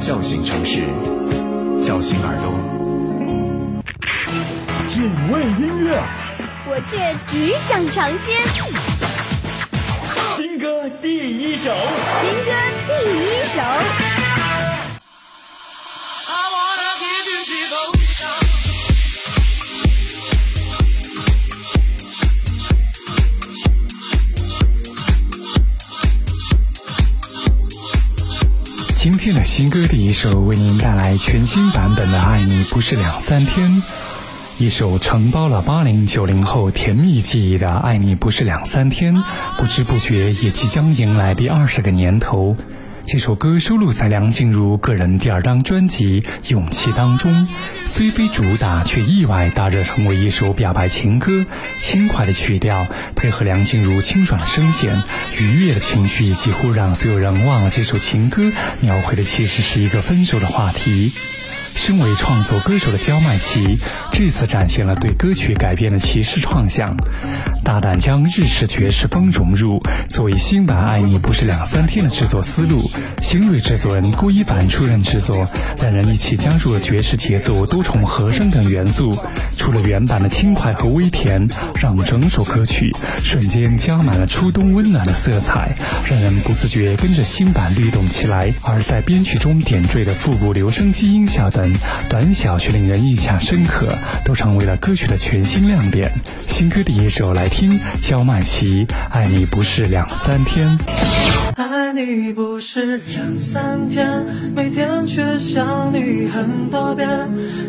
叫醒城市，叫醒耳朵。品味音乐，我却只想尝鲜。新歌第一首，为您带来全新版本的《爱你不是两三天》，一首承包了八零九零后甜蜜记忆的《爱你不是两三天》，不知不觉也即将迎来第二十个年头。这首歌收录在梁静茹个人第二张专辑《勇气》当中，虽非主打，却意外大热，成为一首表白情歌。轻快的曲调配合梁静茹清爽的声线，愉悦的情绪，几乎让所有人忘了这首情歌描绘的其实是一个分手的话题。身为创作歌手的焦麦琪，这次展现了对歌曲改编的骑士创想，大胆将日式爵士风融入，作为新版《爱你不是两三天》的制作思路。新锐制作人郭一凡出任制作，两人一起加入了爵士节奏、多重和声等元素。除了原版的轻快和微甜，让整首歌曲瞬间加满了初冬温暖的色彩，让人不自觉跟着新版律动起来。而在编曲中点缀的复古留声机音效等。短小却令人印象深刻，都成为了歌曲的全新亮点。新歌第一首来听，焦麦琪《爱你不是两三天》。爱你不是两三天，每天却想你很多遍，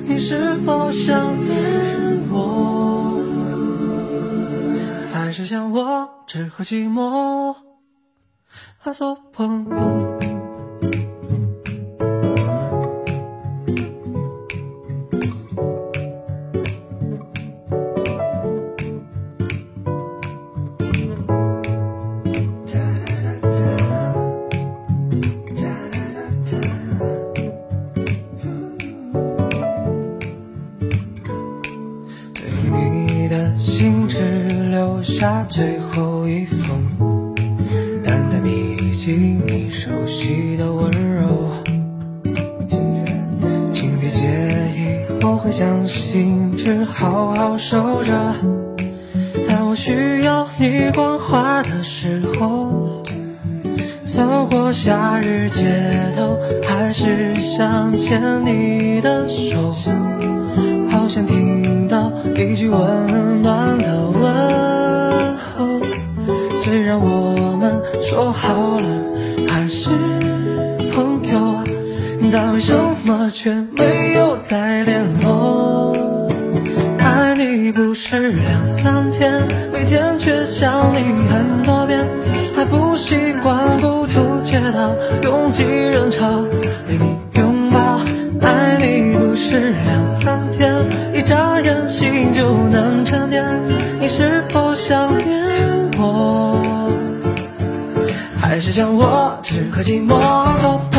你是否想念我？还是像我只和寂寞做朋友？留下最后一封，淡淡笔记你熟悉的温柔，请别介意，我会将信纸好好收着。当我需要你关怀的时候，走过夏日街头，还是想牵你的手，好想听到一句温暖的我却没有再联络？爱你不是两三天，每天却想你很多遍，还不习惯孤独街道拥挤人潮被你拥抱。爱你不是两三天，一眨眼心就能沉淀，你是否想念我？还是将我只和寂寞做朋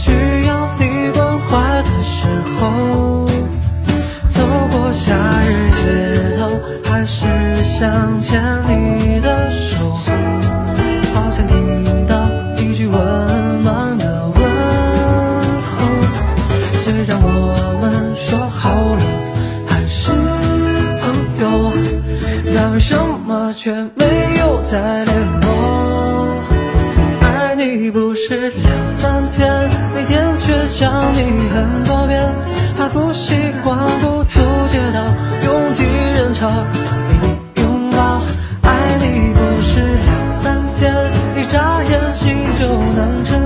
需要你关怀的时候，走过夏日街头，还是想牵你的手，好想听到一句温暖的问候。虽然我们说好了还是朋友，但为什么却没有再联络？爱你不是两三天，想你很多遍，还不习惯孤独街道，拥挤人潮，被你拥抱，爱你不是两三天，一眨眼心就能成。